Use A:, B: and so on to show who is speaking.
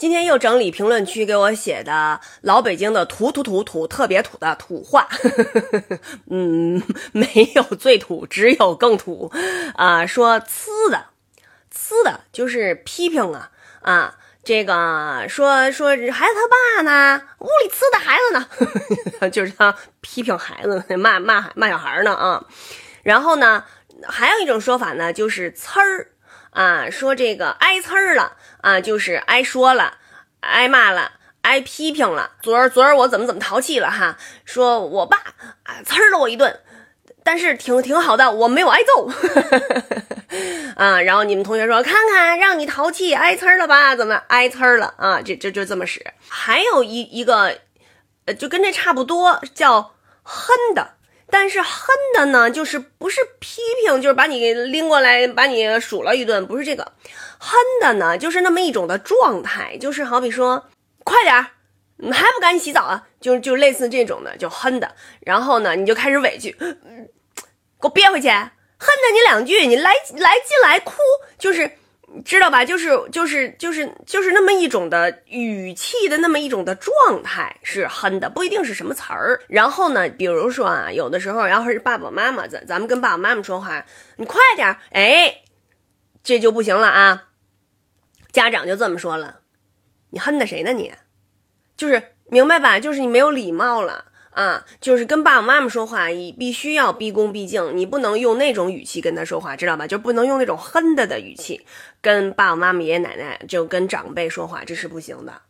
A: 今天又整理评论区给我写的老北京的土土土土特别土的土话，嗯，没有最土，只有更土啊！说呲的，呲的就是批评啊啊！这个说说孩子他爸呢，屋里呲的孩子呢，就是他批评孩子，骂骂骂小孩呢啊！然后呢，还有一种说法呢，就是呲儿。啊，说这个挨呲儿了啊，就是挨说了，挨骂了，挨批评了。昨儿昨儿我怎么怎么淘气了哈？说我爸啊呲了我一顿，但是挺挺好的，我没有挨揍。啊，然后你们同学说，看看让你淘气挨呲儿了吧？怎么挨呲儿了啊？这这就这么使。还有一一个，呃，就跟这差不多，叫哼的。但是恨的呢，就是不是批评，就是把你拎过来，把你数了一顿，不是这个。恨的呢，就是那么一种的状态，就是好比说，快点儿，你还不赶紧洗澡啊？就就类似这种的，就恨的。然后呢，你就开始委屈，给我憋回去，恨的你两句，你来来进来哭，就是。知道吧？就是就是就是就是那么一种的语气的那么一种的状态是哼的，不一定是什么词儿。然后呢，比如说啊，有的时候要是爸爸妈妈咱咱们跟爸爸妈妈说话，你快点，哎，这就不行了啊。家长就这么说了，你哼的谁呢？你，就是明白吧？就是你没有礼貌了。啊，就是跟爸爸妈妈说话，你必须要毕恭毕敬，你不能用那种语气跟他说话，知道吧？就不能用那种哼的的语气跟爸爸妈妈、爷爷奶奶就跟长辈说话，这是不行的。